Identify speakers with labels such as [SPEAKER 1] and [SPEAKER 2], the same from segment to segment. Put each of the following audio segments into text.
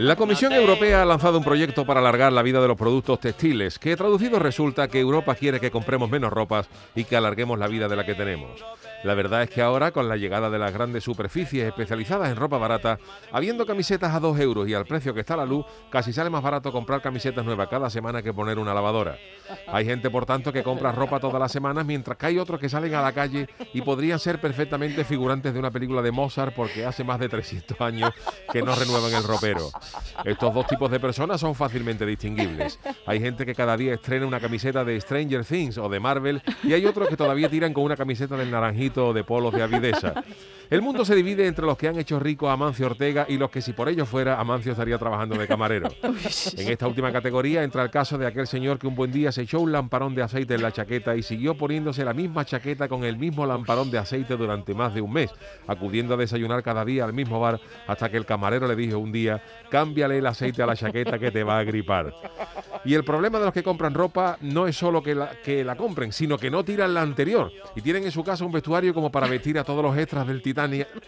[SPEAKER 1] La Comisión Europea ha lanzado un proyecto para alargar la vida de los productos textiles, que traducido resulta que Europa quiere que compremos menos ropas y que alarguemos la vida de la que tenemos. La verdad es que ahora, con la llegada de las grandes superficies especializadas en ropa barata, habiendo camisetas a 2 euros y al precio que está la luz, casi sale más barato comprar camisetas nuevas cada semana que poner una lavadora. Hay gente, por tanto, que compra ropa todas las semanas, mientras que hay otros que salen a la calle y podrían ser perfectamente figurantes de una película de Mozart porque hace más de 300 años que no renuevan el ropero. Estos dos tipos de personas son fácilmente distinguibles. Hay gente que cada día estrena una camiseta de Stranger Things o de Marvel y hay otros que todavía tiran con una camiseta del naranjito de polos de Avidesa. El mundo se divide entre los que han hecho rico a Amancio Ortega y los que si por ello fuera, Amancio estaría trabajando de camarero. En esta última categoría entra el caso de aquel señor que un buen día se echó un lamparón de aceite en la chaqueta y siguió poniéndose la misma chaqueta con el mismo lamparón de aceite durante más de un mes, acudiendo a desayunar cada día al mismo bar hasta que el camarero le dijo un día, cámbiale el aceite a la chaqueta que te va a gripar. Y el problema de los que compran ropa no es solo que la, que la compren, sino que no tiran la anterior y tienen en su casa un vestuario como para vestir a todos los extras del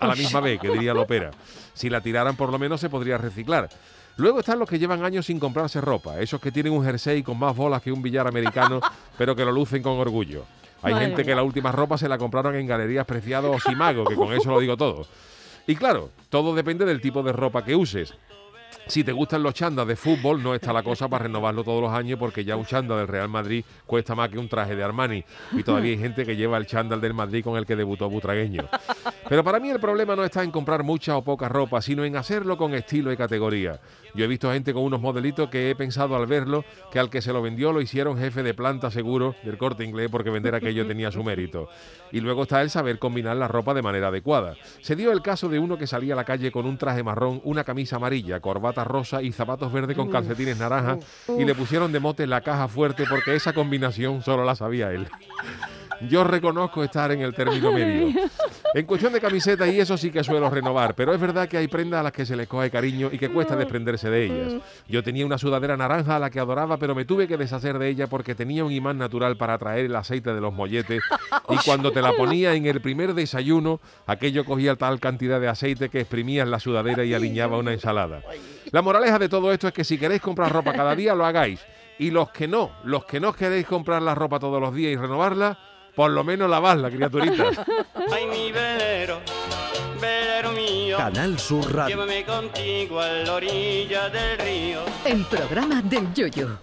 [SPEAKER 1] A la misma vez, que diría Lopera. Si la tiraran por lo menos se podría reciclar. Luego están los que llevan años sin comprarse ropa, esos que tienen un jersey con más bolas que un billar americano, pero que lo lucen con orgullo. Hay gente que la última ropa se la compraron en galerías preciados o Simago, que con eso lo digo todo. Y claro, todo depende del tipo de ropa que uses. Si te gustan los chandas de fútbol, no está la cosa para renovarlo todos los años porque ya un chándal del Real Madrid cuesta más que un traje de Armani. Y todavía hay gente que lleva el chándal del Madrid con el que debutó Butragueño. Pero para mí el problema no está en comprar mucha o poca ropa, sino en hacerlo con estilo y categoría. Yo he visto gente con unos modelitos que he pensado al verlo que al que se lo vendió lo hicieron jefe de planta seguro del corte inglés porque vender aquello tenía su mérito. Y luego está el saber combinar la ropa de manera adecuada. Se dio el caso de uno que salía a la calle con un traje marrón, una camisa amarilla, corbata rosa y zapatos verdes con calcetines naranja y le pusieron de mote la caja fuerte porque esa combinación solo la sabía él. Yo reconozco estar en el término medio. En cuestión de camisetas y eso sí que suelo renovar, pero es verdad que hay prendas a las que se les coge cariño y que cuesta desprenderse de ellas. Yo tenía una sudadera naranja a la que adoraba, pero me tuve que deshacer de ella porque tenía un imán natural para atraer el aceite de los molletes y cuando te la ponía en el primer desayuno, aquello cogía tal cantidad de aceite que exprimías la sudadera y aliñaba una ensalada. La moraleja de todo esto es que si queréis comprar ropa cada día, lo hagáis. Y los que no, los que no queréis comprar la ropa todos los días y renovarla, por lo menos lavadla, criaturitas.
[SPEAKER 2] Ay, mi velero, velero mío,
[SPEAKER 3] Canal Sur Radio.
[SPEAKER 2] llévame contigo a la orilla del río.
[SPEAKER 4] El programa del Yoyo.